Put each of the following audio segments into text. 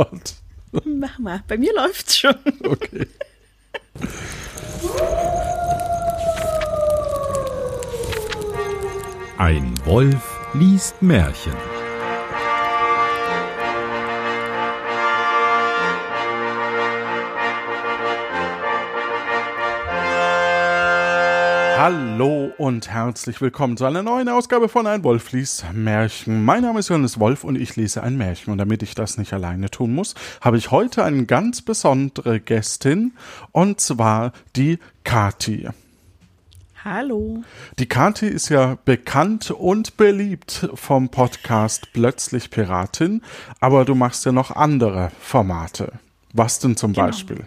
Wort. Mach mal, bei mir läuft's schon. Okay. Ein Wolf liest Märchen. Hallo und herzlich willkommen zu einer neuen Ausgabe von Ein Wolf liest Märchen. Mein Name ist Johannes Wolf und ich lese ein Märchen. Und damit ich das nicht alleine tun muss, habe ich heute eine ganz besondere Gästin und zwar die Kati. Hallo. Die Kati ist ja bekannt und beliebt vom Podcast Plötzlich Piratin, aber du machst ja noch andere Formate. Was denn zum Genau. Beispiel?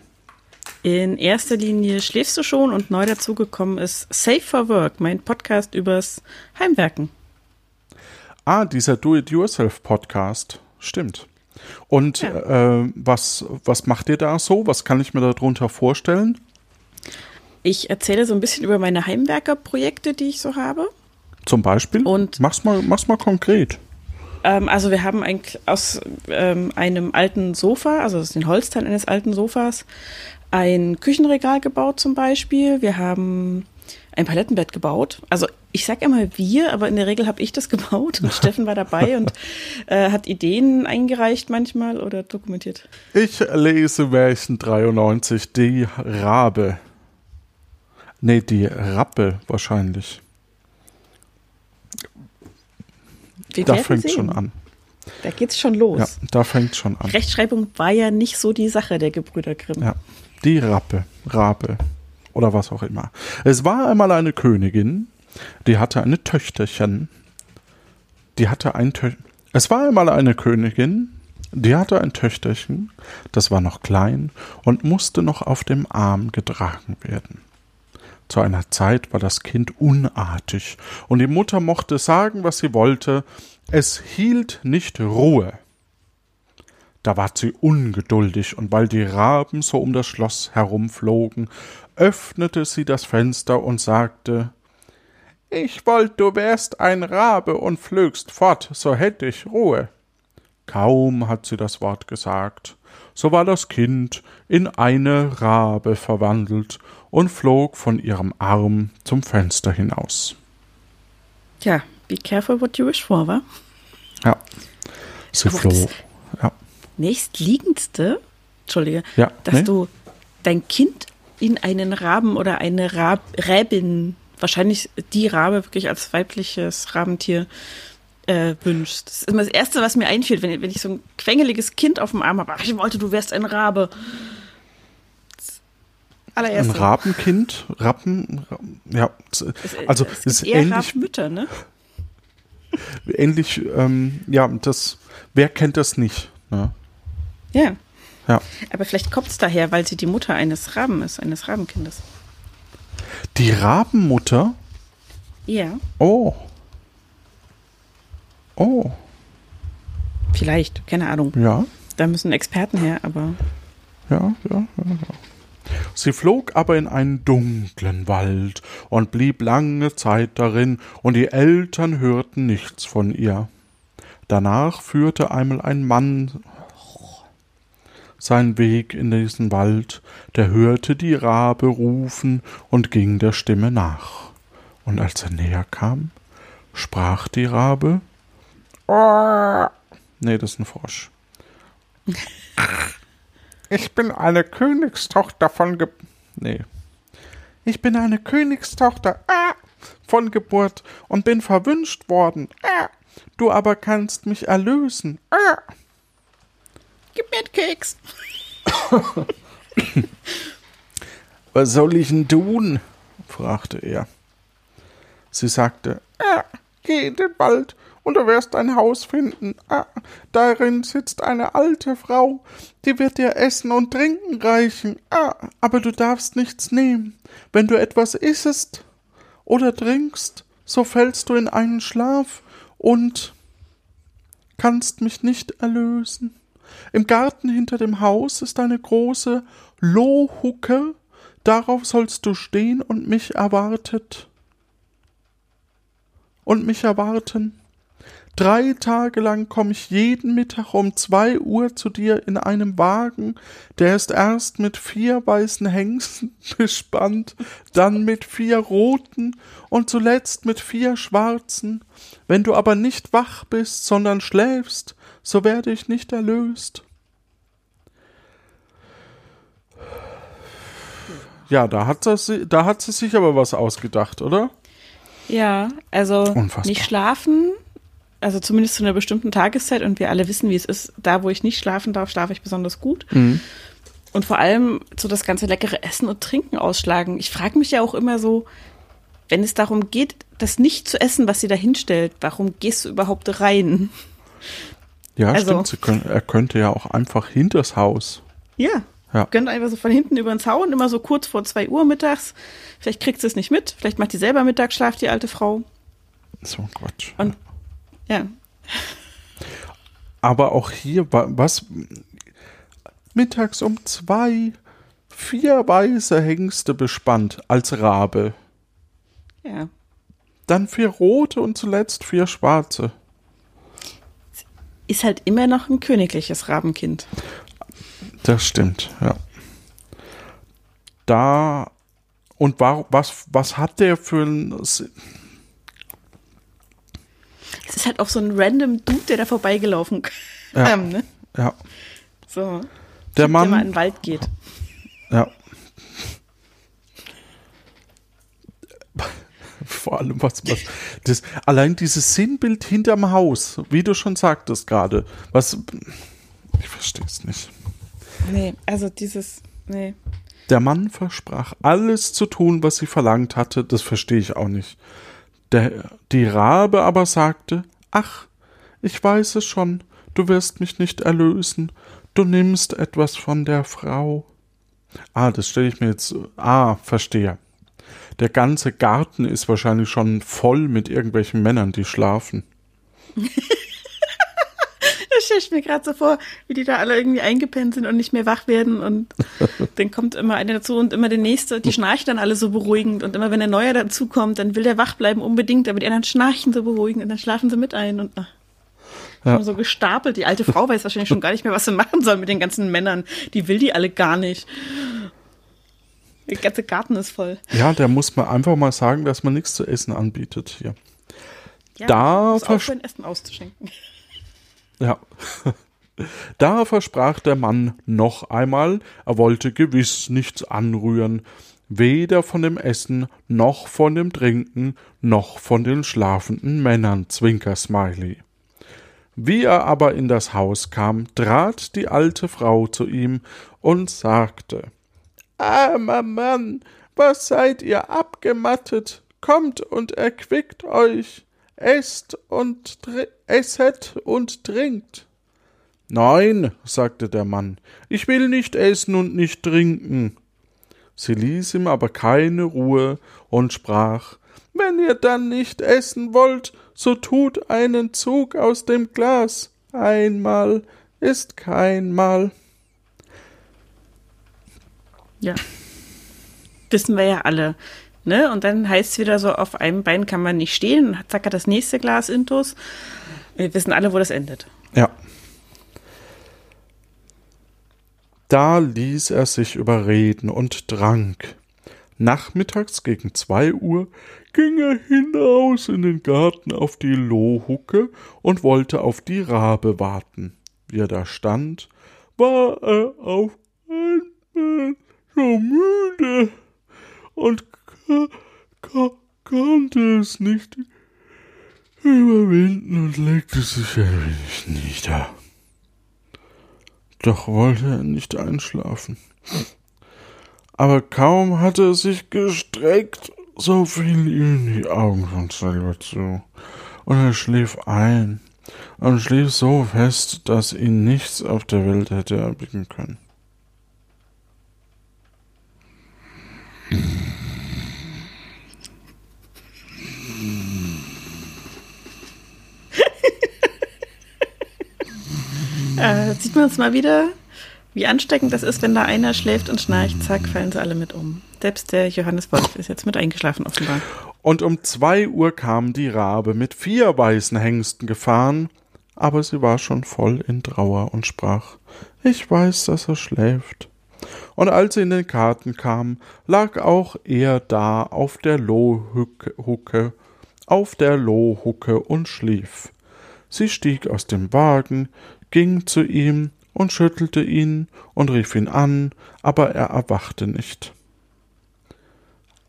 In erster Linie schläfst du schon und neu dazugekommen ist Safe for Work, mein Podcast übers Heimwerken. Ah, dieser Do-It-Yourself-Podcast. Stimmt. Und Ja. äh, was, was macht ihr da so? Was kann ich mir darunter vorstellen? Ich erzähle so ein bisschen über meine Heimwerkerprojekte, die ich so habe. Zum Beispiel? Und- mach's mal, mach's mal konkret. Ähm, also wir haben ein, aus ähm, einem alten Sofa, also aus den Holzteilen eines alten Sofas, ein Küchenregal gebaut zum Beispiel. Wir haben ein Palettenbett gebaut. Also ich sag immer wir, aber in der Regel habe ich das gebaut und Steffen war dabei und äh, hat Ideen eingereicht manchmal oder dokumentiert. Ich lese Märchen 93, die Rabe. Nee, die Rappe wahrscheinlich. Wir Da fängt sehen. schon an. Da geht's schon los. Ja, da fängt schon an. Rechtschreibung war ja nicht so die Sache der Gebrüder Grimm. Ja, die Rappe, Rabe oder was auch immer. Es war einmal eine Königin, die hatte eine Töchterchen. Die hatte ein Tö Es war einmal eine Königin, die hatte ein Töchterchen, das war noch klein und musste noch auf dem Arm getragen werden. Zu einer Zeit war das Kind unartig, und die Mutter mochte sagen, was sie wollte, es hielt nicht Ruhe. Da ward sie ungeduldig, und weil die Raben so um das Schloss herumflogen, öffnete sie das Fenster und sagte Ich wollt, du wärst ein Rabe und flögst fort, so hätt ich Ruhe. Kaum hat sie das Wort gesagt, so war das Kind in eine Rabe verwandelt und flog von ihrem Arm zum Fenster hinaus. Tja, be careful what you wish for, wa? Ja, sie Aber das- Ja, nächstliegendste, Entschuldige, Ja, dass nee. du dein Kind in einen Raben oder eine Rab Räbin, wahrscheinlich die Rabe wirklich als weibliches Rabentier äh, wünschst. Das ist immer das Erste, was mir einfällt, wenn, wenn ich so ein quengeliges Kind auf dem Arm habe. Ach, ich wollte, du wärst ein Rabe. Ein. Rabenkind, Rappen, Ra- ja, Es- also es es ist eher ähnlich Rabenmütter, ne? ähnlich, ähm, ja, das, wer kennt das nicht? Ne? Ja. Ja. Aber vielleicht kommt es daher, weil sie die Mutter eines Raben ist, eines Rabenkindes. Die Rabenmutter, Ja, oh. Oh, vielleicht, keine Ahnung. ja, Da müssen Experten her, aber ja, ja, ja, ja. Sie flog aber in einen dunklen Wald und blieb lange Zeit darin, und die Eltern hörten nichts von ihr. Danach führte einmal ein Mann seinen Weg in diesen Wald, der hörte die Rabe rufen und ging der Stimme nach. Und als er näher kam, sprach die Rabe Nee, das ist ein Frosch. Ich bin eine Königstochter von Ge Nee. Ich bin eine Königstochter ah, von Geburt und bin verwünscht worden. Ah, du aber kannst mich erlösen. Ah. Gib mir einen Keks. Was soll ich denn tun? fragte er. Sie sagte, ah, geh in den Wald und du wirst ein Haus finden. Ah, darin sitzt eine alte Frau, die wird dir Essen und Trinken reichen. Ah, aber du darfst nichts nehmen. Wenn du etwas issest oder trinkst, so fällst du in einen Schlaf und kannst mich nicht erlösen. Im Garten hinter dem Haus ist eine große Lohhucke, darauf sollst du stehen und mich erwartet. Und mich erwarten. Drei Tage lang komme ich jeden Mittag um zwei Uhr zu dir in einem Wagen, der ist erst mit vier weißen Hengsten bespannt, dann mit vier roten und zuletzt mit vier schwarzen. Wenn du aber nicht wach bist, sondern schläfst, so werde ich nicht erlöst. Ja, da hat, das, da hat sie sich aber was ausgedacht, oder? Ja, also Unfassbar. nicht schlafen, also zumindest zu einer bestimmten Tageszeit und wir alle wissen, wie es ist. Da, wo ich nicht schlafen darf, schlafe ich besonders gut. Mhm. Und vor allem so das ganze leckere Essen und Trinken ausschlagen. Ich frage mich ja auch immer so, wenn es darum geht, das nicht zu essen, was sie da hinstellt, warum gehst du überhaupt rein? Ja, Also- stimmt. Sie können, er könnte ja auch einfach hinters Haus. Ja. Ja. Gönnt einfach so von hinten über den Zaun, immer so kurz vor zwei Uhr mittags. Vielleicht kriegt sie es nicht mit. Vielleicht macht die selber Mittagsschlaf, die alte Frau. So Quatsch. Und ja, Aber auch hier, wa- was mittags um zwei, vier weiße Hengste bespannt als Rabe. ja. Dann vier rote und zuletzt vier schwarze. Ist halt immer noch ein königliches Rabenkind. Das stimmt, ja. Da und war, was, was hat der für ein Es ist halt auch so ein random Dude, der da vorbeigelaufen Ja. kam, ne? ja, So. der Typ, Der mal in Mann, den Wald geht. ja. Vor allem was, was das allein dieses Sinnbild hinterm Haus, wie du schon sagtest gerade, was ich verstehe es nicht. Nee, also dieses, nee. Der Mann versprach, alles zu tun, was sie verlangt hatte, das verstehe ich auch nicht. Der, die Rabe aber sagte, ach, ich weiß es schon, du wirst mich nicht erlösen, du nimmst etwas von der Frau. Ah, das stelle ich mir jetzt, ah, verstehe. Der ganze Garten ist wahrscheinlich schon voll mit irgendwelchen Männern, die schlafen. Stelle ich mir gerade so vor, wie die da alle irgendwie eingepennt sind und nicht mehr wach werden und dann kommt immer einer dazu und immer der nächste, die schnarchen dann alle so beruhigend und immer wenn ein neuer dazukommt, dann will der wach bleiben unbedingt, aber die anderen schnarchen so beruhigend und dann schlafen sie mit ein und ach, Ja. so gestapelt. Die alte Frau weiß wahrscheinlich schon gar nicht mehr, was sie machen soll mit den ganzen Männern. Die will die alle gar nicht. Der ganze Garten ist voll. Ja, der muss man einfach mal sagen, dass man nichts zu essen anbietet hier. Ja, Da aufhören, Essen auszuschenken. Ja. Da versprach der Mann noch einmal, er wollte gewiss nichts anrühren, weder von dem Essen, noch von dem Trinken, noch von den schlafenden Männern, Zwinker Smiley. Wie er aber in das Haus kam, trat die alte Frau zu ihm und sagte Armer Mann, was seid ihr abgemattet? Kommt und erquickt euch, esst und esset und trinkt. Nein, sagte der Mann, ich will nicht essen und nicht trinken. Sie ließ ihm aber keine Ruhe und sprach Wenn ihr dann nicht essen wollt, so tut einen Zug aus dem Glas. Einmal ist kein Mal. Ja. Wissen wir ja alle. Ne? Und dann heißt es wieder so, auf einem Bein kann man nicht stehen und zack hat das nächste Glas Intus. Wir wissen alle, wo das endet. Ja. Da ließ er sich überreden und trank. Nachmittags gegen zwei Uhr ging er hinaus in den Garten auf die Lohhucke und wollte auf die Rabe warten. Wie er da stand, war er auf einmal so müde und konnte es nicht überwinden und legte sich ein wenig nieder. Doch wollte er nicht einschlafen. Aber kaum hatte er sich gestreckt, so fielen ihm die Augen von selber zu, und er schlief ein und schlief so fest, dass ihn nichts auf der Welt hätte erblicken können. Äh, sieht man uns mal wieder, wie ansteckend das ist, wenn da einer schläft und schnarcht, zack, fallen sie alle mit um. Selbst der Johannes Wolf ist jetzt mit eingeschlafen offenbar. Und um zwei Uhr kam die Rabe mit vier weißen Hengsten gefahren, aber sie war schon voll in Trauer und sprach Ich weiß, dass er schläft. Und als sie in den Garten kam, lag auch er da auf der Lohhucke, auf der Lohhucke und schlief. Sie stieg aus dem Wagen, ging zu ihm und schüttelte ihn und rief ihn an, aber er erwachte nicht.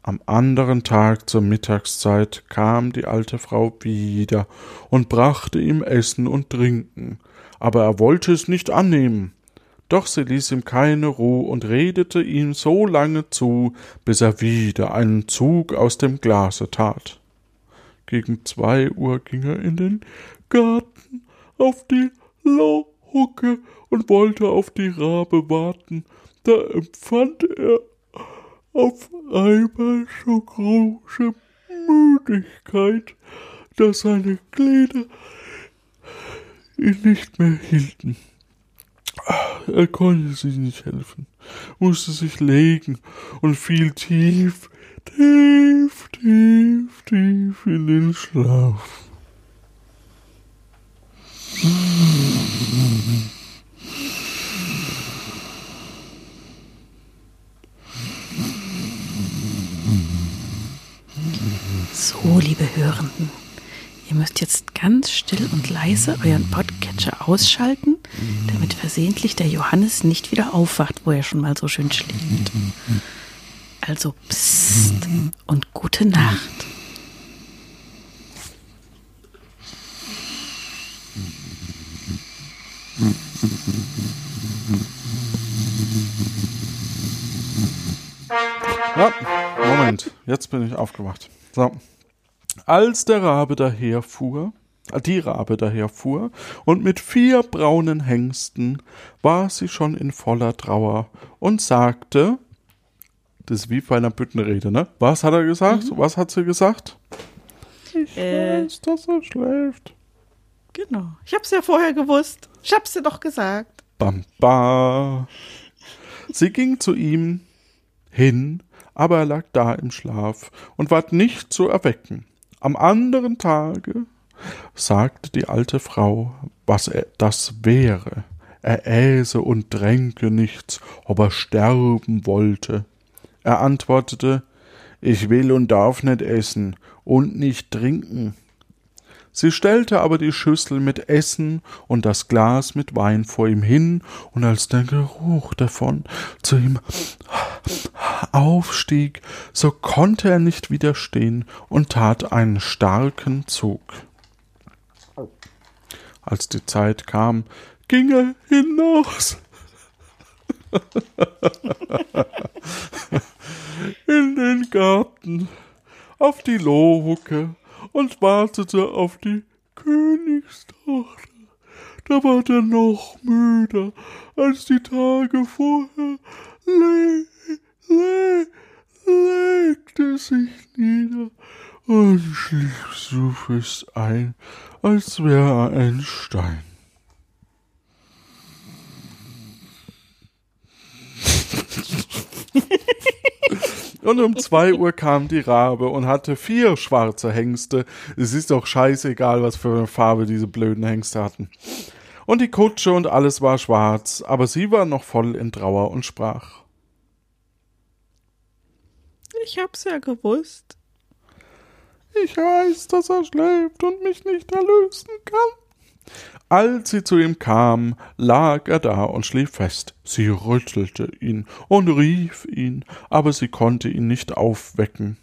Am anderen Tag zur Mittagszeit kam die alte Frau wieder und brachte ihm Essen und Trinken, aber er wollte es nicht annehmen. Doch sie ließ ihm keine Ruhe und redete ihm so lange zu, bis er wieder einen Zug aus dem Glase tat. Gegen zwei Uhr ging er in den Garten auf die Lauhucke und wollte auf die Rabe warten. Da empfand er auf einmal so große Müdigkeit, dass seine Glieder ihn nicht mehr hielten. Er konnte sich nicht helfen, musste sich legen und fiel tief, tief, tief, tief in den Schlaf. So, liebe Hörenden, ihr müsst jetzt ganz still und leise euren Podcatcher ausschalten, damit versehentlich der Johannes nicht wieder aufwacht, wo er schon mal so schön schläft. Also psst und gute Nacht. Ja, Moment, jetzt bin ich aufgewacht. So. Als der Rabe daherfuhr, äh, die Rabe daherfuhr, und mit vier braunen Hengsten war sie schon in voller Trauer und sagte, das ist wie bei einer Büttenrede, ne? Was hat er gesagt? Was hat sie gesagt? Ich Äh. weiß, dass er schläft. Genau. Ich hab's ja vorher gewusst. Ich hab's dir doch gesagt. Bam, ba. Sie ging zu ihm hin, aber er lag da im Schlaf und ward nicht zu erwecken. Am anderen Tage sagte die alte Frau, was er das wäre. Er äße und tränke nichts, ob er sterben wollte. Er antwortete, ich will und darf nicht essen und nicht trinken. Sie stellte aber die Schüssel mit Essen und das Glas mit Wein vor ihm hin, und als der Geruch davon zu ihm aufstieg, so konnte er nicht widerstehen und tat einen starken Zug. Als die Zeit kam, ging er hinaus in den Garten auf die Lohhucke und wartete auf die Königstochter. Da war er noch müder als die Tage vorher, le, le, legte sich nieder und schlief so fest ein, als wäre er ein Stein. Und um zwei Uhr kam die Rabe und hatte vier schwarze Hengste. Es ist doch scheißegal, was für eine Farbe diese blöden Hengste hatten. Und die Kutsche und alles war schwarz, aber sie war noch voll in Trauer und sprach. Ich hab's ja gewusst. Ich weiß, dass er schläft und mich nicht erlösen kann. Als sie zu ihm kam, lag er da und schlief fest. Sie rüttelte ihn und rief ihn, aber sie konnte ihn nicht aufwecken.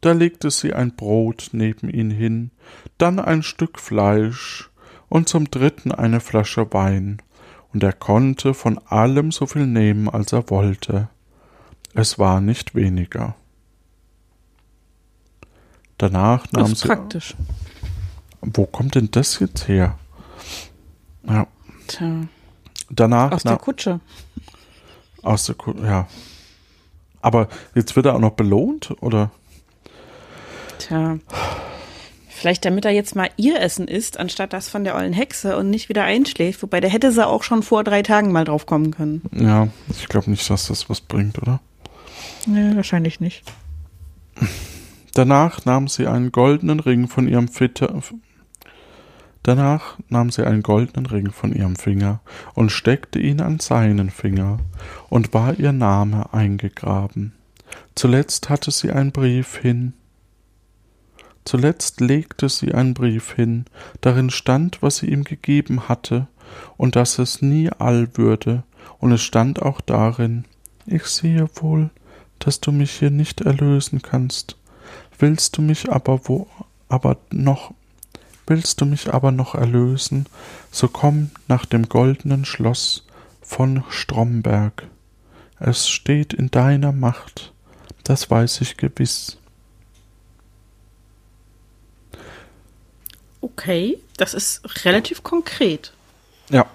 Da legte sie ein Brot neben ihn hin, dann ein Stück Fleisch und zum dritten eine Flasche Wein, und er konnte von allem so viel nehmen, als er wollte. Es war nicht weniger. Danach nahm Das ist sie. praktisch. Wo kommt denn das jetzt her? Ja, Tja, danach aus na, der Kutsche. aus der Ku- ja. Aber jetzt wird er auch noch belohnt oder? Tja. Vielleicht damit er jetzt mal ihr Essen isst, anstatt das von der ollen Hexe und nicht wieder einschläft. Wobei, da hätte sie auch schon vor drei Tagen mal drauf kommen können. Ja, ich glaube nicht, dass das was bringt, oder? Nee, wahrscheinlich nicht. Danach nahm sie einen goldenen Ring von ihrem Fitter. Danach nahm sie einen goldenen Ring von ihrem Finger und steckte ihn an seinen Finger, und war ihr Name eingegraben. Zuletzt hatte sie einen Brief hin. Zuletzt legte sie einen Brief hin, darin stand, was sie ihm gegeben hatte, und dass es nie all würde, und es stand auch darin, ich sehe wohl, dass du mich hier nicht erlösen kannst, willst du mich aber wo aber noch willst du mich aber noch erlösen, so komm nach dem goldenen Schloss von Stromberg. Es steht in deiner Macht, das weiß ich gewiss. Okay, das ist relativ konkret. Ja.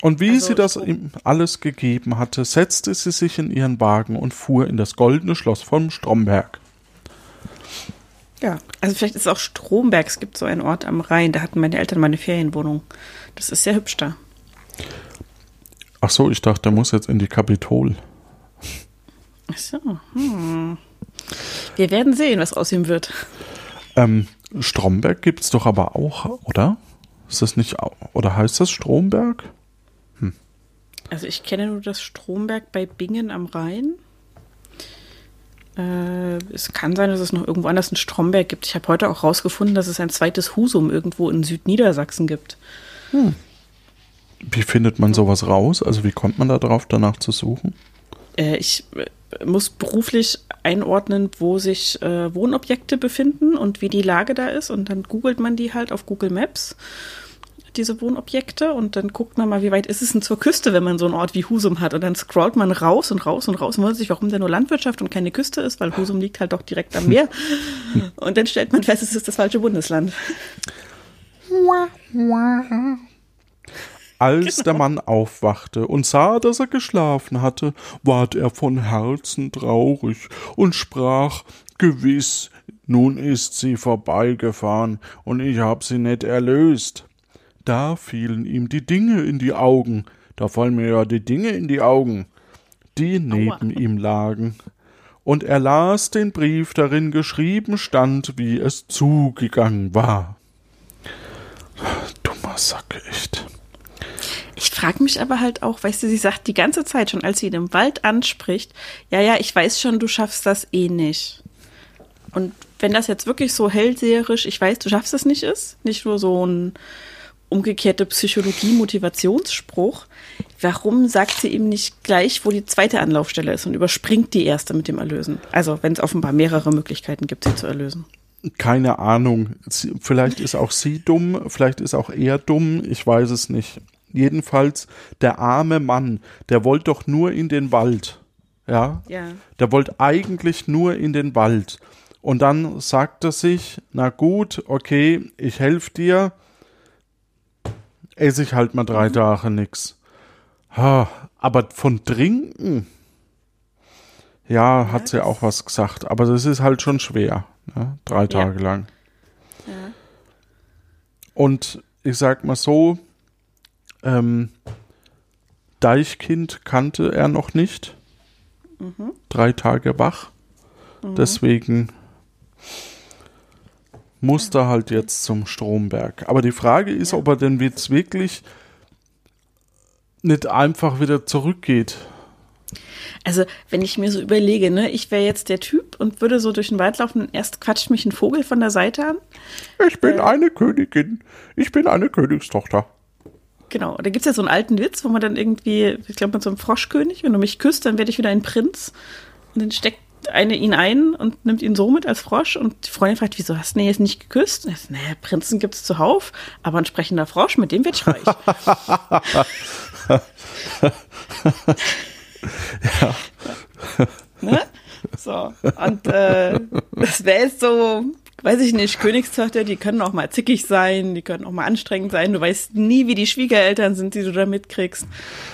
Und wie Also sie das ihm alles gegeben hatte, setzte sie sich in ihren Wagen und fuhr in das goldene Schloss von Stromberg. Ja, also vielleicht ist es auch Stromberg. Es gibt so einen Ort am Rhein, da hatten meine Eltern meine Ferienwohnung. Das ist sehr hübsch da. Ach so, ich dachte, er muss jetzt in die Kapitol. Ach so, hm. Wir werden sehen, was aus ihm wird. Ähm, Stromberg gibt's doch aber auch, oder? Ist das nicht, oder heißt das Stromberg? Also ich kenne nur das Stromberg bei Bingen am Rhein. Äh, es kann sein, dass es noch irgendwo anders einen Stromberg gibt. Ich habe heute auch rausgefunden, dass es ein zweites Husum irgendwo in Südniedersachsen gibt. Wie findet man sowas raus? Also wie kommt man da drauf, danach zu suchen? Äh, ich äh, muss beruflich einordnen, wo sich äh, Wohnobjekte befinden und wie die Lage da ist. Und dann googelt man die halt auf Google Maps, diese Wohnobjekte. Und dann guckt man mal, wie weit ist es denn zur Küste, wenn man so einen Ort wie Husum hat. Und dann scrollt man raus und raus und raus und wundert sich, warum der nur Landwirtschaft und keine Küste ist, weil Husum liegt halt doch direkt am Meer. Und dann stellt man fest, es ist das falsche Bundesland. Als Genau. der Mann aufwachte und sah, dass er geschlafen hatte, ward er von Herzen traurig und sprach Gewiss, nun ist sie vorbeigefahren und ich hab sie nicht erlöst. Da fielen ihm die Dinge in die Augen, da fallen mir ja die Dinge in die Augen, die neben ihm lagen. Und er las den Brief, darin geschrieben stand, wie es zugegangen war. Dummer Sack, echt. Ich frage mich aber halt auch, weißt du, sie sagt die ganze Zeit schon, als sie ihn im Wald anspricht, ja, ja, ich weiß schon, du schaffst das eh nicht. Und wenn das jetzt wirklich so hellseherisch, ich weiß, du schaffst es nicht ist, nicht nur so ein umgekehrte Psychologie-Motivationsspruch, warum sagt sie ihm nicht gleich, wo die zweite Anlaufstelle ist und überspringt die erste mit dem Erlösen? Also, wenn es offenbar mehrere Möglichkeiten gibt, sie zu erlösen. Keine Ahnung. Sie, vielleicht ist auch sie dumm, vielleicht ist auch er dumm, ich weiß es nicht. Jedenfalls, der arme Mann, der wollte doch nur in den Wald. Ja? Ja. Der wollte eigentlich nur in den Wald. Und dann sagt er sich, na gut, okay, ich helfe dir, esse ich halt mal drei Tage nix. Ha, aber von trinken, ja, hat sie auch was gesagt, aber das ist halt schon schwer, ne? drei Tage lang. Ja. Und ich sag mal so, ähm, Deichkind kannte er noch nicht. Drei Tage wach. Deswegen musste halt jetzt zum Stromberg. Aber die Frage ist, ob er denn jetzt wirklich nicht einfach wieder zurückgeht. Also, wenn ich mir so überlege, ne, ich wäre jetzt der Typ und würde so durch den Wald laufen und erst quatscht mich ein Vogel von der Seite an. Ich bin eine Königin. Ich bin eine Königstochter. Genau, da gibt's ja so einen alten Witz, wo man dann irgendwie, ich glaube, mit so einem Froschkönig, wenn du mich küsst, dann werde ich wieder ein Prinz. Und dann steckt eine ihn ein und nimmt ihn so mit als Frosch. Und die Freundin fragt, wieso hast du ihn jetzt nicht geküsst? Und er sagt, naja, Prinzen gibt's zuhauf, aber ein sprechender Frosch, mit dem ich reich. Ne? So, und äh, das wäre jetzt so, weiß ich nicht, Königstochter, die können auch mal zickig sein, die können auch mal anstrengend sein. Du weißt nie, wie die Schwiegereltern sind, die du da mitkriegst.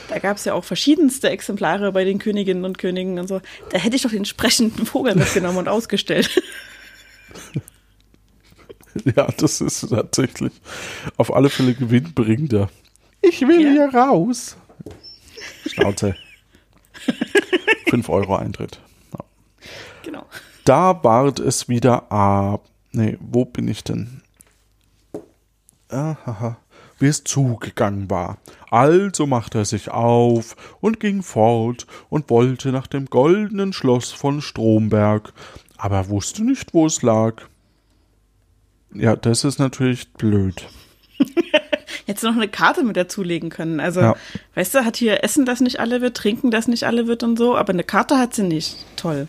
Da gab es ja auch verschiedenste Exemplare bei den Königinnen und Königen und so. Da hätte ich doch den sprechenden Vogel mitgenommen und ausgestellt. Ja, das ist tatsächlich auf alle Fälle gewinnbringender. Ich will Ja. hier raus. Schnauze. 5 Euro Eintritt. Ja. genau. Da ward es wieder ab. Nee, wo bin ich denn? Ahaha. Wie es zugegangen war. Also machte er sich auf und ging fort und wollte nach dem goldenen Schloss von Stromberg, aber er wusste nicht, wo es lag. Ja, das ist natürlich blöd. Jetzt noch eine Karte mit dazulegen können. Also, Ja. weißt du, hat hier Essen, das nicht alle wird, Trinken, das nicht alle wird und so, aber eine Karte hat sie nicht. Toll.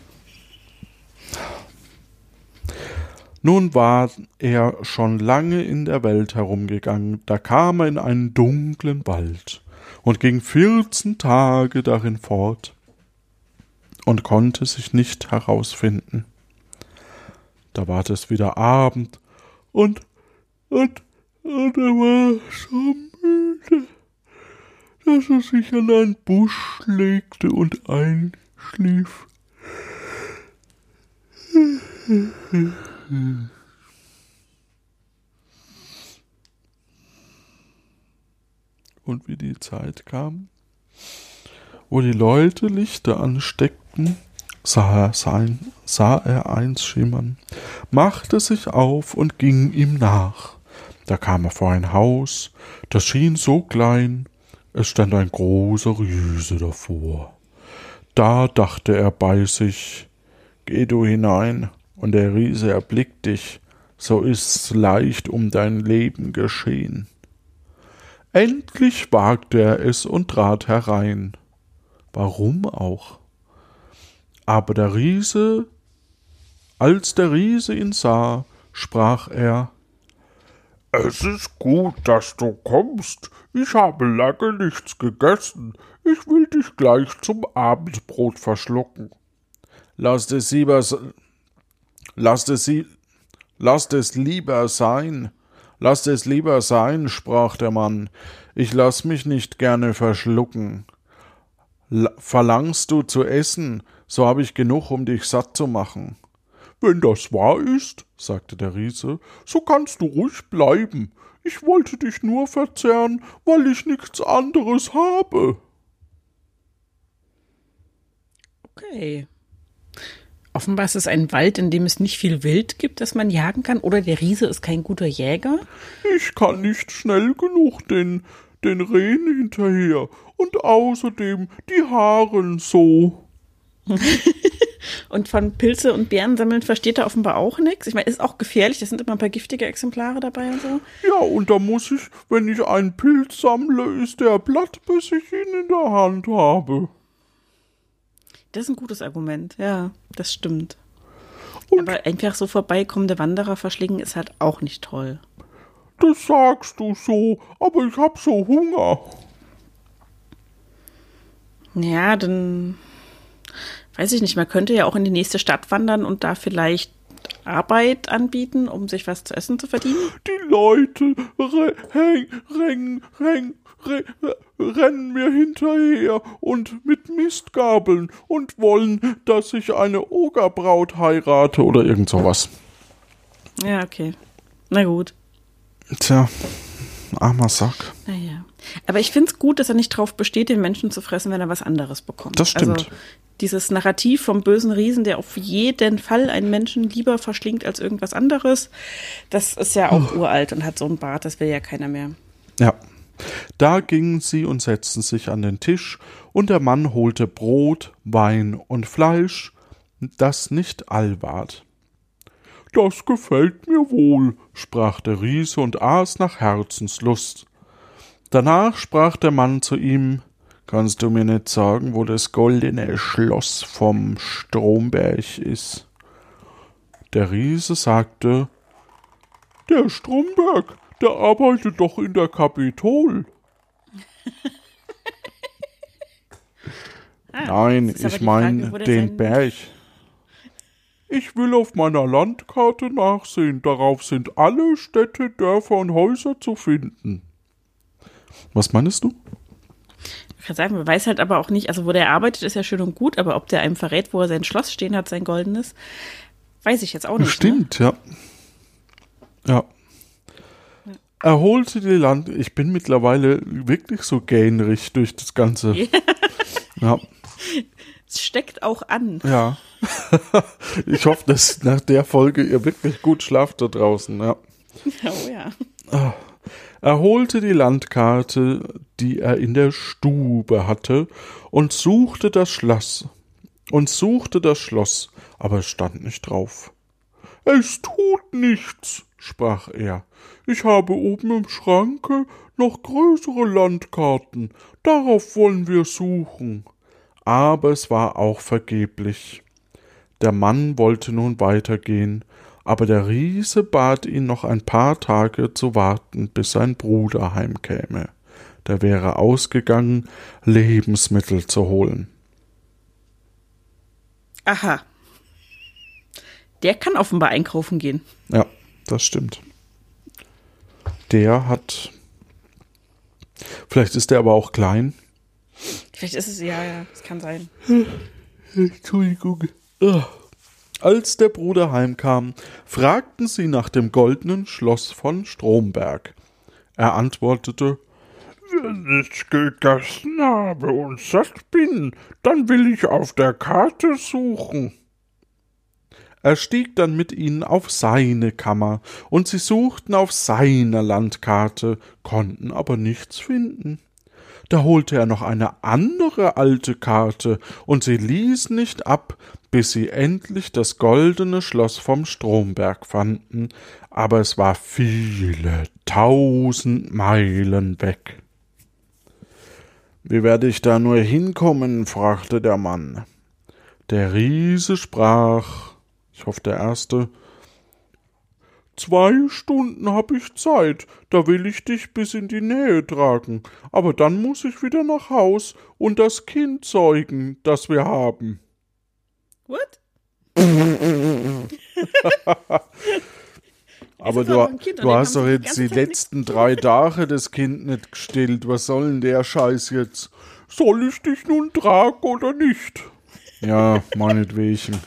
Nun war er schon lange in der Welt herumgegangen, da kam er in einen dunklen Wald und ging vierzehn Tage darin fort und konnte sich nicht herausfinden. Da ward es wieder Abend und, und, und er war so müde, dass er sich an einen Busch legte und einschlief. Und wie die Zeit kam, wo die Leute Lichter ansteckten, sah er, sein, sah er eins schimmern, machte sich auf und ging ihm nach. Da kam er vor ein Haus, das schien so klein, es stand ein großer Riese davor. Da dachte er bei sich, Geh du hinein, und der Riese erblickt dich, so ist's leicht um dein Leben geschehen. Endlich wagte er es und trat herein. Warum auch? Aber der Riese, als der Riese ihn sah, sprach er Es ist gut, dass du kommst. Ich habe lange nichts gegessen. Ich will dich gleich zum Abendbrot verschlucken. Lasst es lieber, lasst es, lasst es lieber sein. Lasst es lieber sein, sprach der Mann. Ich lass mich nicht gerne verschlucken. La verlangst du zu essen, so habe ich genug, um dich satt zu machen. Wenn das wahr ist, sagte der Riese, so kannst du ruhig bleiben. Ich wollte dich nur verzehren, weil ich nichts anderes habe. Okay. Offenbar ist es ein Wald, in dem es nicht viel Wild gibt, das man jagen kann, oder der Riese ist kein guter Jäger. Ich kann nicht schnell genug den, den Rehen hinterher. Und außerdem, die Haaren so. Und von Pilze und Beeren sammeln versteht er offenbar auch nichts. Ich meine, ist auch gefährlich, da sind immer ein paar giftige Exemplare dabei und so. Ja, und da muss ich, wenn ich einen Pilz sammle, ist der Blatt, bis ich ihn in der Hand habe. Das ist ein gutes Argument, ja, das stimmt. Und- Aber einfach so vorbeikommende Wanderer verschlingen ist halt auch nicht toll. Das sagst du so, aber ich hab so Hunger. Ja, dann weiß ich nicht, man könnte ja auch in die nächste Stadt wandern und da vielleicht Arbeit anbieten, um sich was zu essen zu verdienen. Die Leute re häng, reng, reng, re rennen mir hinterher und mit Mistgabeln und wollen, dass ich eine Ogerbraut heirate oder irgend sowas. Ja, okay. Na gut. Tja, armer Sack. Naja. Aber ich finde es gut, dass er nicht drauf besteht, den Menschen zu fressen, wenn er was anderes bekommt. Das stimmt. Also dieses Narrativ vom bösen Riesen, der auf jeden Fall einen Menschen lieber verschlingt als irgendwas anderes, das ist ja auch uralt und hat so einen Bart, das will ja keiner mehr. Ja. Da gingen sie und setzten sich an den Tisch, und der Mann holte Brot, Wein und Fleisch, das nicht all ward. Das gefällt mir wohl, sprach der Riese und aß nach Herzenslust. Danach sprach der Mann zu ihm, Kannst du mir nicht sagen, wo das goldene Schloss vom Stromberg ist? Der Riese sagte, Der Stromberg, der arbeitet doch in der Kapitol. Nein, ist aber ich meine den Berg. Ich will auf meiner Landkarte nachsehen. Darauf sind alle Städte, Dörfer und Häuser zu finden. Was meinst du? Ich kann sagen, man weiß halt aber auch nicht, also wo der arbeitet, ist ja schön und gut, aber ob der einem verrät, wo er sein Schloss stehen hat, sein goldenes, weiß ich jetzt auch nicht. Ne? Stimmt, ja. Ja. Er holte die Land. Ich bin mittlerweile wirklich so gähnrig durch das Ganze. Ja. Ja. Nichts steckt auch an. Ja. ich hoffe, dass nach der Folge ihr wirklich gut schlaft da draußen, ja. Oh ja. Er holte die Landkarte, die er in der Stube hatte, und suchte das Schloss. Und suchte das Schloss, aber es stand nicht drauf. Es tut nichts, sprach er. Ich habe oben im Schranke noch größere Landkarten. Darauf wollen wir suchen. Aber es war auch vergeblich. Der Mann wollte nun weitergehen, aber der Riese bat ihn noch ein paar Tage zu warten, bis sein Bruder heimkäme. Der wäre ausgegangen, Lebensmittel zu holen. Aha. Der kann offenbar einkaufen gehen. Ja, das stimmt. Der hat. Vielleicht ist der aber auch klein. Vielleicht ist es, ja, ja, das kann sein. Entschuldigung. Als der Bruder heimkam, fragten sie nach dem goldenen Schloss von Stromberg. Er antwortete, wenn ich gegessen habe und satt bin, dann will ich auf der Karte suchen. Er stieg dann mit ihnen auf seine Kammer, und sie suchten auf seiner Landkarte, konnten aber nichts finden. Da holte er noch eine andere alte Karte, und sie ließ nicht ab, bis sie endlich das goldene Schloss vom Stromberg fanden, aber es war viele tausend Meilen weg. Wie werde ich da nur hinkommen? fragte der Mann. Der Riese sprach, ich hoffe der Erste, Zwei Stunden hab ich Zeit, da will ich dich bis in die Nähe tragen, aber dann muss ich wieder nach Haus und das Kind zeugen, das wir haben. What? aber du, Kind du hast doch jetzt die letzten drei Tage das Kind nicht gestillt. Was soll denn der Scheiß jetzt? Soll ich dich nun tragen oder nicht? Ja, meinetwegen.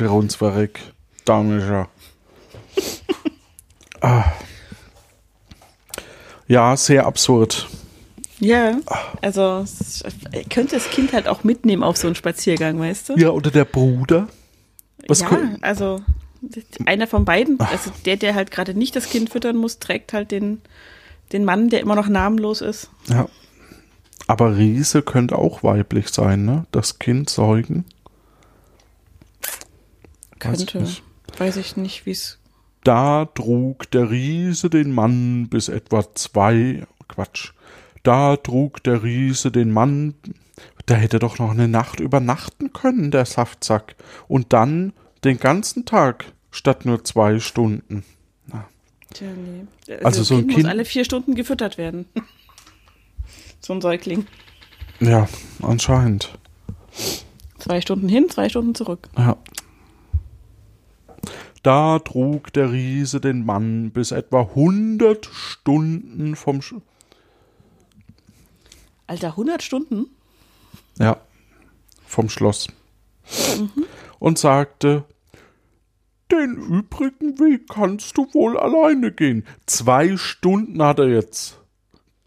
Für uns verreck. Danke. Ah. Ja, sehr absurd. Ja, also könnte das Kind halt auch mitnehmen auf so einen Spaziergang, weißt du? Ja, oder der Bruder. Was ja, also einer von beiden, also der, der halt gerade nicht das Kind füttern muss, trägt halt den, den Mann, der immer noch namenlos ist. Ja. Aber Riese könnte auch weiblich sein, ne? Das Kind säugen. Weiß ich Könnte. Weiß ich nicht, wie es. Da trug der Riese den Mann bis etwa zwei. Quatsch. Da trug der Riese den Mann. Der hätte doch noch eine Nacht übernachten können, der Saftsack. Und dann den ganzen Tag statt nur zwei Stunden. Tja, nee. Also so ein kind Kind- muss alle vier Stunden gefüttert werden. so ein Säugling. Ja, anscheinend. Zwei Stunden hin, zwei Stunden zurück. Ja. Da trug der Riese den Mann bis etwa hundert Stunden vom Sch Alter, 100 Stunden? ja, vom Schloss und sagte, den übrigen Weg kannst du wohl alleine gehen. Zwei Stunden hat er jetzt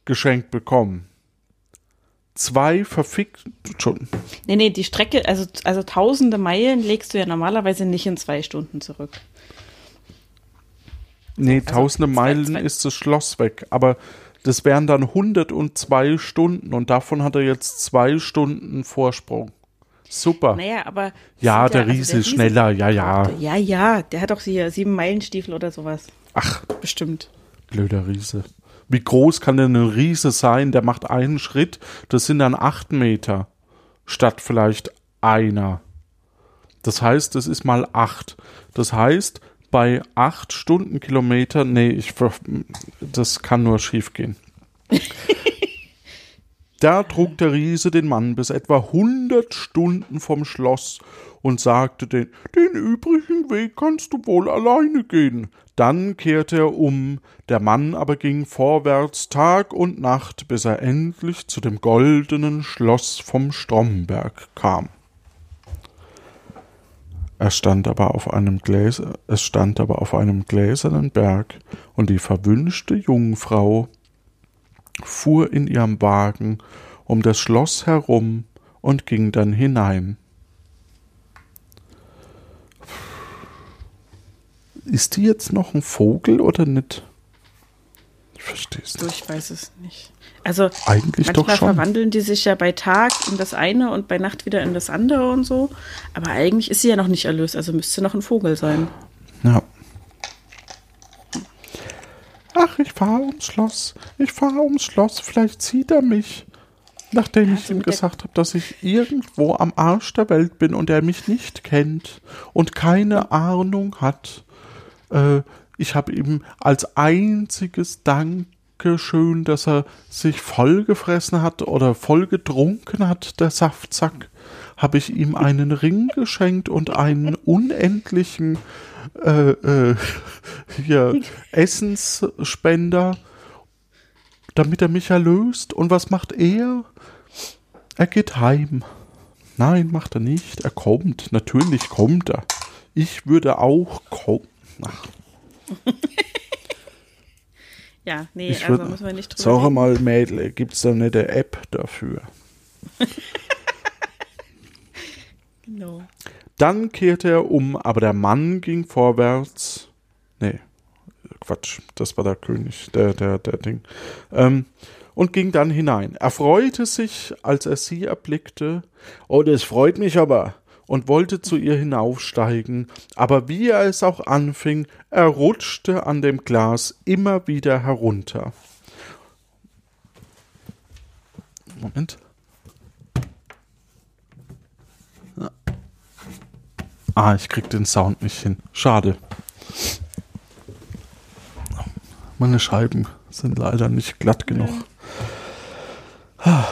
geschenkt bekommen. Zwei verfickte Stunden. Nee, nee, die Strecke, also, also tausende Meilen legst du ja normalerweise nicht in zwei Stunden zurück. Nee, Also tausende zwei- Meilen zwei- ist das Schloss weg, aber das wären dann 102 Stunden und davon hat er jetzt zwei Stunden Vorsprung. Super. Naja, aber. ja, der also Riese ist schneller, ja, ja. Ja, ja, der hat doch hier sieben Meilenstiefel oder sowas. Ach, Bestimmt. blöder Riese. Wie groß kann denn ein Riese sein? Der macht einen Schritt, das sind dann acht Meter, statt vielleicht einer. Das heißt, das ist mal acht. Das heißt, bei acht Stundenkilometer, nee, ich, das kann nur schief gehen. Da trug der Riese den Mann bis etwa hundert Stunden vom Schloss und sagte den, den übrigen Weg kannst du wohl alleine gehen. Dann kehrte er um, der Mann aber ging vorwärts Tag und Nacht, bis er endlich zu dem goldenen Schloss vom Stromberg kam. Er stand aber auf einem Gläser, es stand aber auf einem gläsernen Berg, und die verwünschte Jungfrau fuhr in ihrem Wagen um das Schloss herum und ging dann hinein. Ist die jetzt noch ein Vogel oder nicht? Ich verstehe es nicht. ich weiß es nicht. Also Eigentlich doch manchmal schon. verwandeln die sich ja bei Tag in das eine und bei Nacht wieder in das andere und so. Aber eigentlich ist sie ja noch nicht erlöst, also müsste noch ein Vogel sein. Ja. Ach, ich fahre ums Schloss. Ich fahre ums Schloss. Vielleicht sieht er mich. Nachdem ich Also ihm mit der- gesagt habe, dass ich irgendwo am Arsch der Welt bin und er mich nicht kennt und keine Ahnung hat. Äh, ich habe ihm als einziges Dankeschön, dass er sich vollgefressen hat oder voll getrunken hat, der Saftsack, habe ich ihm einen Ring geschenkt und einen unendlichen äh, äh, hier Essensspender, damit er mich erlöst. Und was macht er? Er geht heim. Nein, macht er nicht. Er kommt. Natürlich kommt er. Ich würde auch kommen. Ach, Ja, nee, ich also würde. müssen wir nicht drüber Sag reden. mal, Mädel, gibt's da nicht eine App dafür? Genau. Dann kehrte er um, aber der Mann ging vorwärts. Nee, Quatsch, das war der König, der, der, der Ding. Ähm, und ging dann hinein. Er freute sich, als er sie erblickte. Oh, das freut mich aber. Und wollte zu ihr hinaufsteigen, aber wie er es auch anfing, er rutschte an dem Glas immer wieder herunter. Moment. Ah, ich krieg den Sound nicht hin. Schade. Meine Scheiben sind leider nicht glatt genug. Ja.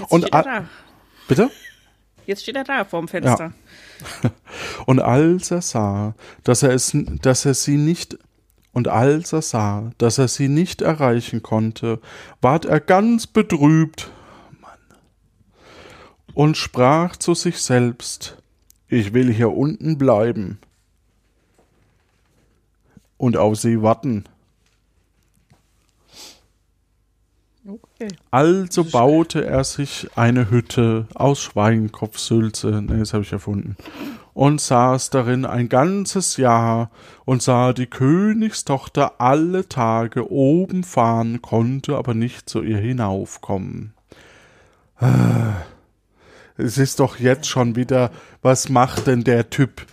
Jetzt Und steht er a- da. Bitte? Jetzt steht er da vorm Fenster. Und als er sah, dass er es, dass er sie nicht, und als er sah, dass er sie nicht erreichen konnte, ward er ganz betrübt Mann, und sprach zu sich selbst, ich will hier unten bleiben und auf sie warten. Okay. Also baute er sich eine Hütte aus Schweinkopfsülze, nee, das habe ich erfunden, und saß darin ein ganzes Jahr und sah die Königstochter alle Tage oben fahren, konnte aber nicht zu ihr hinaufkommen. Ah, Es ist doch jetzt schon wieder, was macht denn der Typ?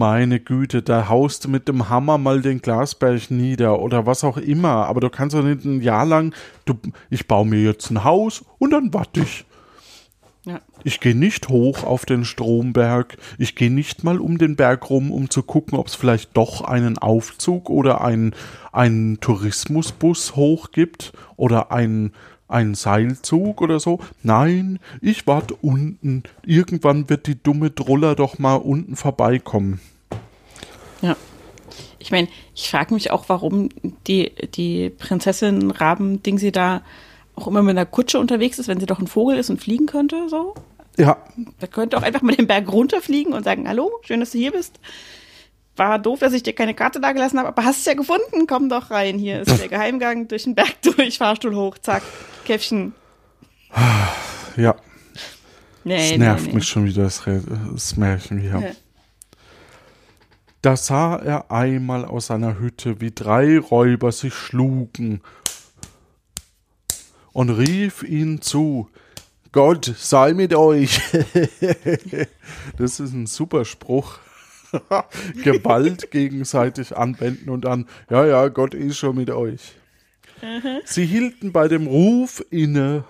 Meine Güte, da haust du mit dem Hammer mal den Glasberg nieder oder was auch immer. Aber du kannst doch nicht ein Jahr lang, du, ich baue mir jetzt ein Haus und dann warte ich. Ja. Ich gehe nicht hoch auf den Stromberg. Ich gehe nicht mal um den Berg rum, um zu gucken, ob es vielleicht doch einen Aufzug oder einen, einen Tourismusbus hoch gibt oder einen, einen Seilzug oder so. Nein, ich warte unten. Irgendwann wird die dumme Druller doch mal unten vorbeikommen. Ja. Ich meine, ich frage mich auch, warum die, die Prinzessin Raben Dingsi da auch immer mit einer Kutsche unterwegs ist, wenn sie doch ein Vogel ist und fliegen könnte, so. Ja, Da könnte auch einfach mal den Berg runterfliegen und sagen, hallo, schön, dass du hier bist. War doof, dass ich dir keine Karte da gelassen habe, aber hast es ja gefunden, komm doch rein. Hier ist der Geheimgang durch den Berg durch, Fahrstuhl hoch, zack, Käffchen. ja. Nee, Es nervt nee, nee. mich schon wieder, das, das Märchen hier. Ja. Da sah er einmal aus seiner Hütte, wie drei Räuber sich schlugen und rief ihnen zu, Gott sei mit euch. das ist ein super Spruch. Gewalt gegenseitig anwenden und dann, ja, ja, Gott ist schon mit euch. Sie hielten bei dem Ruf inne,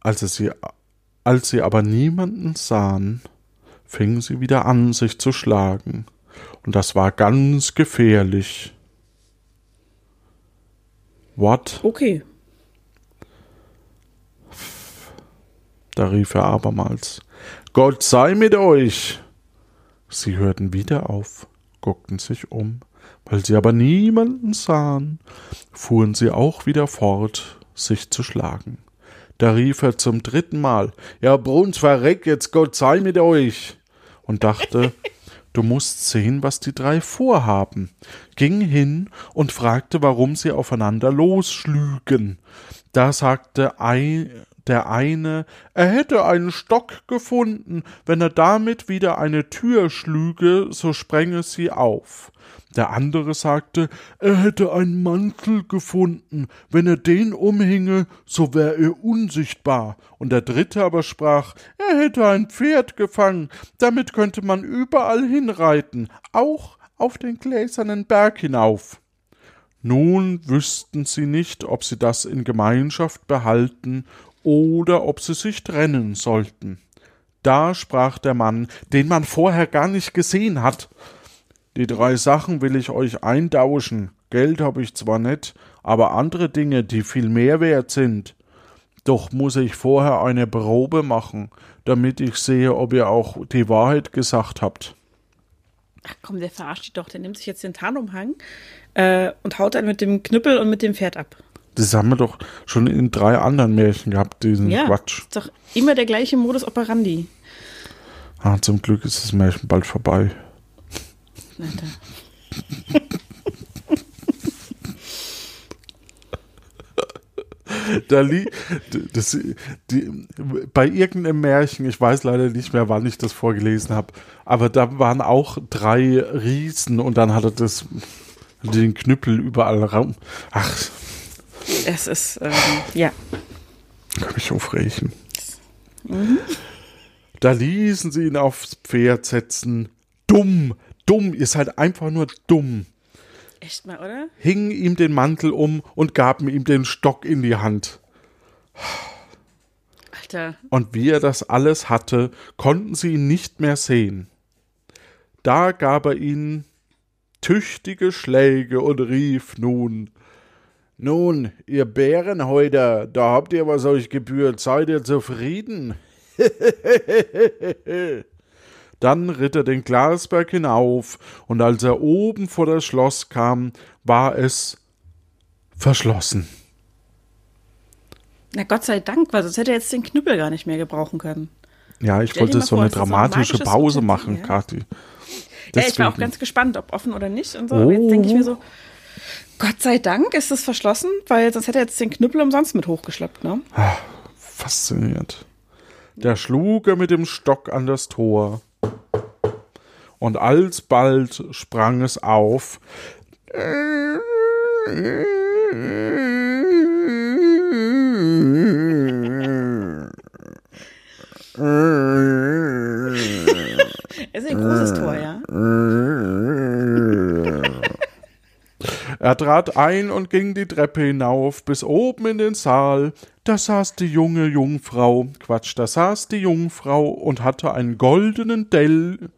als sie, als sie aber niemanden sahen, fingen sie wieder an, sich zu schlagen. Und das war ganz gefährlich. What? Okay. Da rief er abermals. Gott sei mit euch. Sie hörten wieder auf, guckten sich um. Weil sie aber niemanden sahen, fuhren sie auch wieder fort, sich zu schlagen. Da rief er zum dritten Mal, ja, Bruns verreck jetzt, Gott sei mit euch. Und dachte, du musst sehen, was die drei vorhaben, ging hin und fragte, warum sie aufeinander losschlügen. Da sagte ein, der eine, er hätte einen Stock gefunden, wenn er damit wieder eine Tür schlüge, so spränge sie auf. Der andere sagte, er hätte einen Mantel gefunden, wenn er den umhinge, so wär er unsichtbar. Und der dritte aber sprach, er hätte ein Pferd gefangen, damit könnte man überall hinreiten, auch auf den gläsernen Berg hinauf. Nun wüssten sie nicht, ob sie das in Gemeinschaft behalten oder ob sie sich trennen sollten. Da sprach der Mann, den man vorher gar nicht gesehen hat, die drei Sachen will ich euch eintauschen. Geld habe ich zwar nicht, aber andere Dinge, die viel mehr wert sind. Doch muss ich vorher eine Probe machen, damit ich sehe, ob ihr auch die Wahrheit gesagt habt. Ach komm, der verarscht dich doch. Der nimmt sich jetzt den Tarnumhang äh, und haut dann mit dem Knüppel und mit dem Pferd ab. Das haben wir doch schon in drei anderen Märchen gehabt, diesen Ja, Quatsch. ist doch immer der gleiche Modus operandi. Ah, zum Glück ist das Märchen bald vorbei. Alter. Da li das, die, bei irgendeinem Märchen, ich weiß leider nicht mehr, wann ich das vorgelesen habe, aber da waren auch drei Riesen und dann hatte das den Knüppel überall raum. Ach, Es ist, ähm, ja. kann mich aufregen. Da ließen sie ihn aufs Pferd setzen. Dumm, dumm, ihr seid einfach nur dumm. Echt mal, oder? Hingen ihm den Mantel um und gaben ihm den Stock in die Hand. Alter. Und wie er das alles hatte, konnten sie ihn nicht mehr sehen. Da gab er ihnen tüchtige Schläge und rief nun Nun, ihr Bärenhäuter, da habt ihr, was euch gebührt, seid ihr zufrieden? Dann ritt er den Glasberg hinauf, und als er oben vor das Schloss kam, war es verschlossen. Na Gott sei Dank, weil sonst hätte er jetzt den Knüppel gar nicht mehr gebrauchen können. Ja, ich Stell wollte so vor, eine so ein dramatische magisches Pause machen, ja. Kathi. Ja, ich war auch ganz gespannt, ob offen oder nicht und so. Aber jetzt denke ich mir so, Gott sei Dank ist es verschlossen, weil sonst hätte er jetzt den Knüppel umsonst mit hochgeschleppt, ne? Fasziniert. Da schlug er mit dem Stock an das Tor. Und alsbald sprang es auf. Es ist ein großes Tor, ja. Er trat ein und ging die Treppe hinauf bis oben in den Saal. Da saß die junge Jungfrau, Quatsch, da saß die Jungfrau und hatte einen goldenen Dell.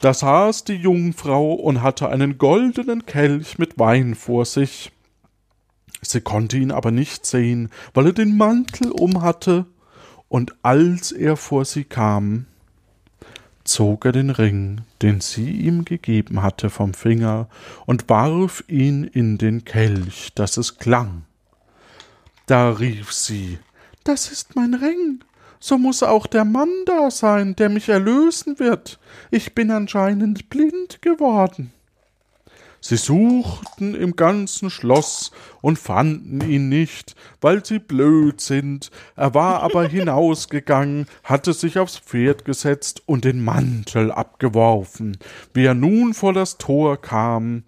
Da saß die Jungfrau und hatte einen goldenen Kelch mit Wein vor sich. Sie konnte ihn aber nicht sehen, weil er den Mantel um hatte. Und als er vor sie kam, zog er den Ring, den sie ihm gegeben hatte, vom Finger und warf ihn in den Kelch, dass es klang. Da rief sie Das ist mein Ring. So muss auch der Mann da sein, der mich erlösen wird. Ich bin anscheinend blind geworden. Sie suchten im ganzen Schloss und fanden ihn nicht, weil sie blöd sind. Er war aber hinausgegangen, hatte sich aufs Pferd gesetzt und den Mantel abgeworfen. Wie er nun vor das Tor kam,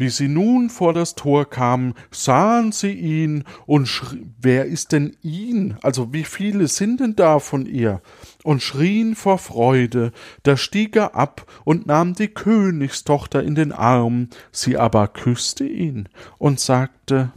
wie sie nun vor das Tor kamen, sahen sie ihn und schrie, wer ist denn ihn? Also wie viele sind denn da von ihr? Und schrien vor Freude. Da stieg er ab und nahm die Königstochter in den Arm. Sie aber küsste ihn und sagte,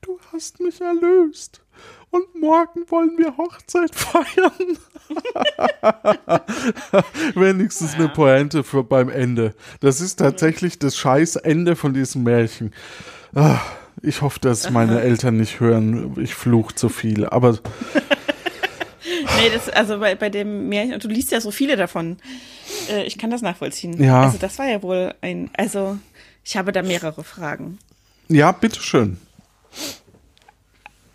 Du hast mich erlöst. Und morgen wollen wir Hochzeit feiern. Wenigstens eine Pointe für beim Ende. Das ist tatsächlich das scheiß Ende von diesem Märchen. Ah, Ich hoffe, dass meine Eltern nicht hören. Ich fluch zu viel. Aber Nee, das, also bei, bei dem Märchen, und du liest ja so viele davon. Äh, ich kann das nachvollziehen. Ja. Also das war ja wohl ein, also Ich habe da mehrere Fragen. Ja, bitteschön.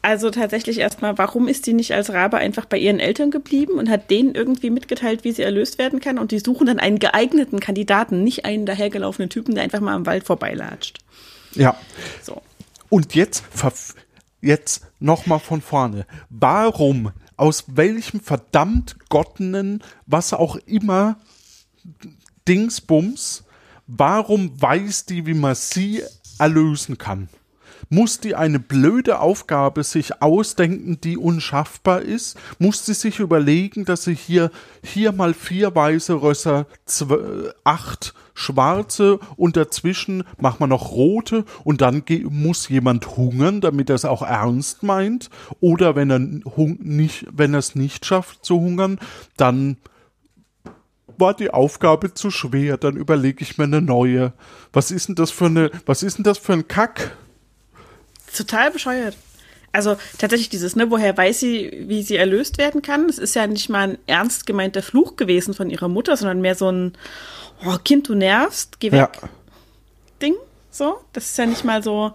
Also tatsächlich erstmal, warum ist die nicht als Rabe einfach bei ihren Eltern geblieben und hat denen irgendwie mitgeteilt, wie sie erlöst werden kann? Und die suchen dann einen geeigneten Kandidaten, nicht einen dahergelaufenen Typen, der einfach mal am Wald vorbeilatscht. Ja. So. Und jetzt, jetzt nochmal von vorne. Warum, aus welchem verdammt gottenen, was auch immer, Dingsbums, warum weiß die, wie man sie erlösen kann? Muss die eine blöde Aufgabe sich ausdenken, die unschaffbar ist? Muss sie sich überlegen, dass sie hier, hier mal vier weiße Rösser, zw- acht schwarze und dazwischen machen wir noch rote und dann muss jemand hungern, damit er es auch ernst meint. Oder wenn er nicht, wenn er es nicht schafft zu hungern, dann war die Aufgabe zu schwer, dann überlege ich mir eine neue. Was ist denn das für eine, was ist denn das für ein Kack? Total bescheuert. Also tatsächlich dieses, ne, woher weiß sie, wie sie erlöst werden kann? Es ist ja nicht mal ein ernst gemeinter Fluch gewesen von ihrer Mutter, sondern mehr so ein oh, Kind, du nervst, geh weg Ja. Ding. So, das ist ja nicht mal so.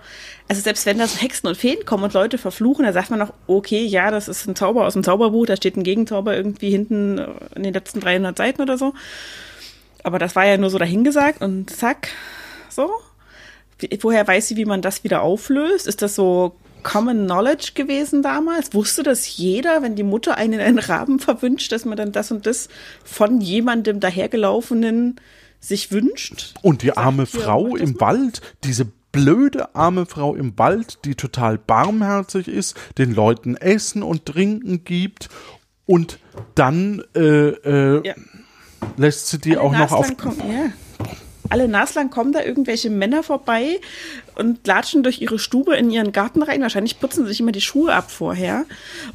Also selbst wenn da so Hexen und Feen kommen und Leute verfluchen, da sagt man noch, okay, ja, das ist ein Zauber aus dem Zauberbuch, da steht ein Gegenzauber irgendwie hinten in den letzten 300 Seiten oder so. Aber das war ja nur so dahingesagt und zack, so. Woher weiß sie, wie man das wieder auflöst? Ist das so Common Knowledge gewesen damals? Wusste das jeder, wenn die Mutter einen in einen Raben verwünscht, dass man dann das und das von jemandem dahergelaufenen sich wünscht? Und die Sagt arme hier, Frau das im. Wald, diese blöde arme Frau im Wald, die total barmherzig ist, den Leuten Essen und Trinken gibt und dann äh, äh, Ja. lässt sie die Alle auch noch auf. kommen, ja. Alle naslang kommen da irgendwelche Männer vorbei und latschen durch ihre Stube in ihren Garten rein. Wahrscheinlich putzen sie sich immer die Schuhe ab vorher.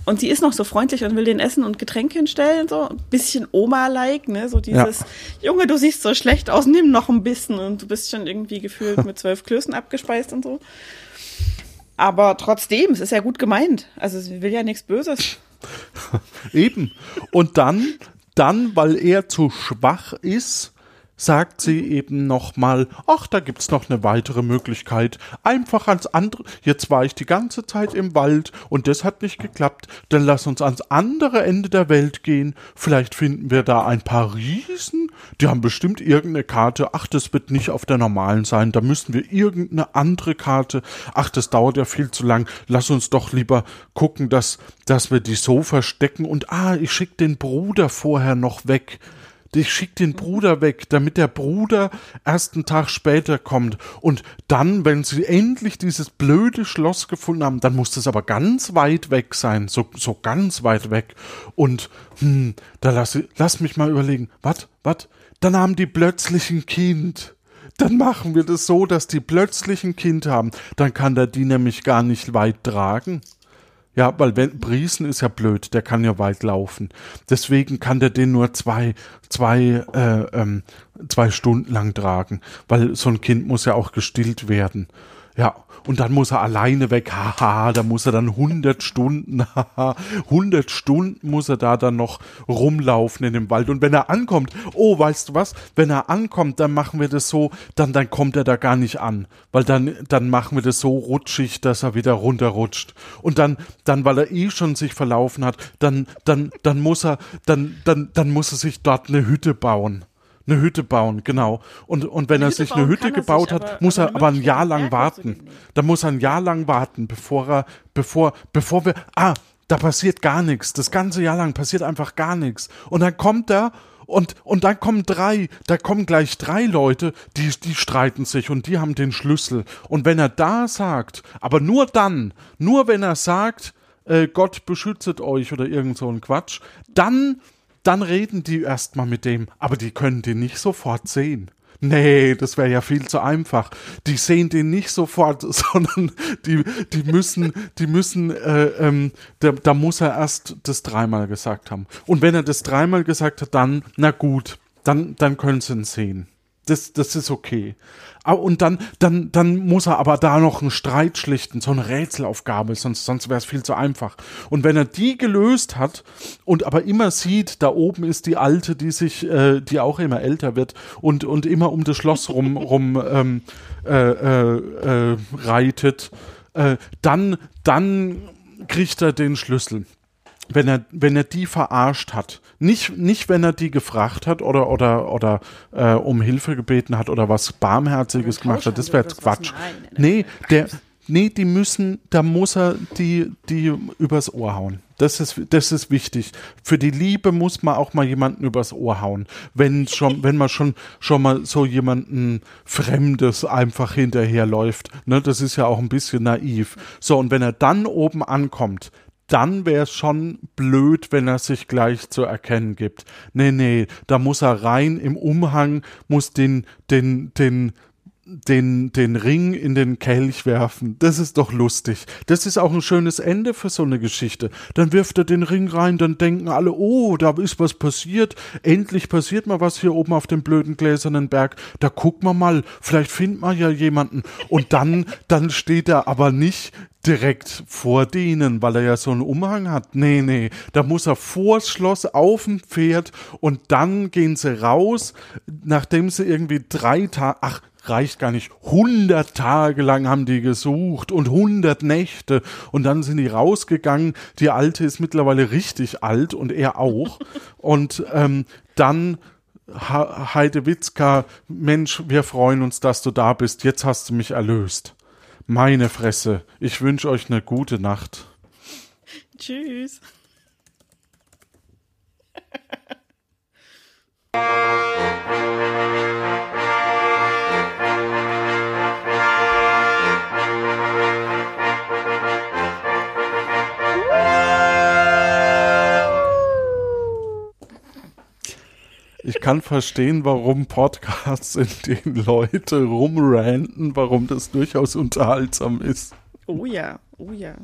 Und sie ist noch so freundlich und will den Essen und Getränke hinstellen. So ein bisschen Oma-like, ne? So dieses, Junge, du siehst so schlecht aus, nimm noch ein bisschen. Und du bist schon irgendwie gefühlt mit zwölf Klößen abgespeist und so. Aber trotzdem, es ist ja gut gemeint. Also sie will ja nichts Böses. Eben. Und dann, dann, weil er zu schwach ist, sagt sie eben nochmal, ach, da gibt's noch eine weitere Möglichkeit. Einfach ans andere, jetzt war ich die ganze Zeit im Wald und das hat nicht geklappt, dann lass uns ans andere Ende der Welt gehen. Vielleicht finden wir da ein paar Riesen. Die haben bestimmt irgendeine Karte. Ach, das wird nicht auf der normalen sein. Da müssen wir irgendeine andere Karte. Ach, das dauert ja viel zu lang. Lass uns doch lieber gucken, dass, dass wir die so verstecken. Und ah, ich schick den Bruder vorher noch weg. Ich schick den Bruder weg, damit der Bruder erst einen Tag später kommt. Und dann, wenn sie endlich dieses blöde Schloss gefunden haben, dann muss das aber ganz weit weg sein. So, so ganz weit weg. Und, hm, da lass, lass mich mal überlegen. Was? Was? Dann haben die plötzlich ein Kind. Dann machen wir das so, dass die plötzlich ein Kind haben. Dann kann der die nämlich gar nicht weit tragen. Ja, weil wenn Briesen ist ja blöd, der kann ja weit laufen. Deswegen kann der den nur zwei, zwei, äh, ähm, zwei Stunden lang tragen, weil so ein Kind muss ja auch gestillt werden. Ja, und dann muss er alleine weg, haha, da muss er dann 100 Stunden, haha, 100 Stunden muss er da dann noch rumlaufen in dem Wald. Und wenn er ankommt, oh, weißt du was, wenn er ankommt, dann machen wir das so, dann, dann kommt er da gar nicht an, weil dann, dann machen wir das so rutschig, dass er wieder runterrutscht. Und dann, dann, weil er eh schon sich verlaufen hat, dann, dann, dann muss er, dann, dann, dann muss er sich dort eine Hütte bauen. Eine Hütte bauen, genau. Und, und wenn Eine er Hütte sich eine Hütte gebaut hat, aber- muss aber er aber ein Jahr lang warten. Da muss er ein Jahr lang warten, bevor er, bevor, bevor wir, ah, da passiert gar nichts. Das ganze Jahr lang passiert einfach gar nichts. Und dann kommt er und, und dann kommen drei, da kommen gleich drei Leute, die, die streiten sich und die haben den Schlüssel. Und wenn er da sagt, aber nur dann, nur wenn er sagt, äh, Gott beschützet euch oder irgend so ein Quatsch, dann, dann reden die erstmal mit dem, aber die können den nicht sofort sehen. Nee, das wäre ja viel zu einfach. Die sehen den nicht sofort, sondern die, die müssen, die müssen, äh, ähm, da, da muss er erst das dreimal gesagt haben. Und wenn er das dreimal gesagt hat, dann, na gut, dann, dann können sie ihn sehen. Das, das ist okay. Und dann, dann, dann muss er aber da noch einen Streit schlichten, so eine Rätselaufgabe, sonst, sonst wäre es viel zu einfach. Und wenn er die gelöst hat und aber immer sieht, da oben ist die Alte, die sich, äh, die auch immer älter wird und, und immer um das Schloss rum, rum ähm, äh, äh, äh, reitet, äh, dann, dann kriegt er den Schlüssel wenn er, wenn er die verarscht hat. Nicht, nicht wenn er die gefragt hat oder, oder, oder äh, um Hilfe gebeten hat oder was Barmherziges gemacht hat. Das wäre oder Quatsch. nein, Nee, der, nee, die müssen, da muss er die, die übers Ohr hauen. Das ist, das ist wichtig. Für die Liebe muss man auch mal jemanden übers Ohr hauen. Wenn schon, wenn man schon, schon mal so jemanden Fremdes einfach hinterherläuft. Ne, das ist ja auch ein bisschen naiv. So, und wenn er dann oben ankommt, dann wäre es schon blöd, wenn er sich gleich zu erkennen gibt. Nee, nee, da muss er rein im Umhang, muss den, den, den, den, den Ring in den Kelch werfen. Das ist doch lustig. Das ist auch ein schönes Ende für so eine Geschichte. Dann wirft er den Ring rein, dann denken alle, oh, da ist was passiert. Endlich passiert mal was hier oben auf dem blöden gläsernen Berg. Da gucken wir mal, vielleicht findet man ja jemanden. Und dann, dann steht er aber nicht direkt vor denen, weil er ja so einen Umhang hat. Nee, nee, da muss er vors Schloss auf dem Pferd und dann gehen sie raus, nachdem sie irgendwie drei Tage, ach, reicht gar nicht, hundert Tage lang haben die gesucht und hundert Nächte und dann sind die rausgegangen. Die Alte ist mittlerweile richtig alt und er auch. und ähm, dann Ha- Heidewitzka, Mensch, wir freuen uns, dass du da bist. Jetzt hast du mich erlöst. Meine Fresse. Ich wünsche euch eine gute Nacht. Tschüss. Ich kann verstehen, warum Podcasts, in denen Leute rumranten, warum das durchaus unterhaltsam ist. Oh ja, oh ja.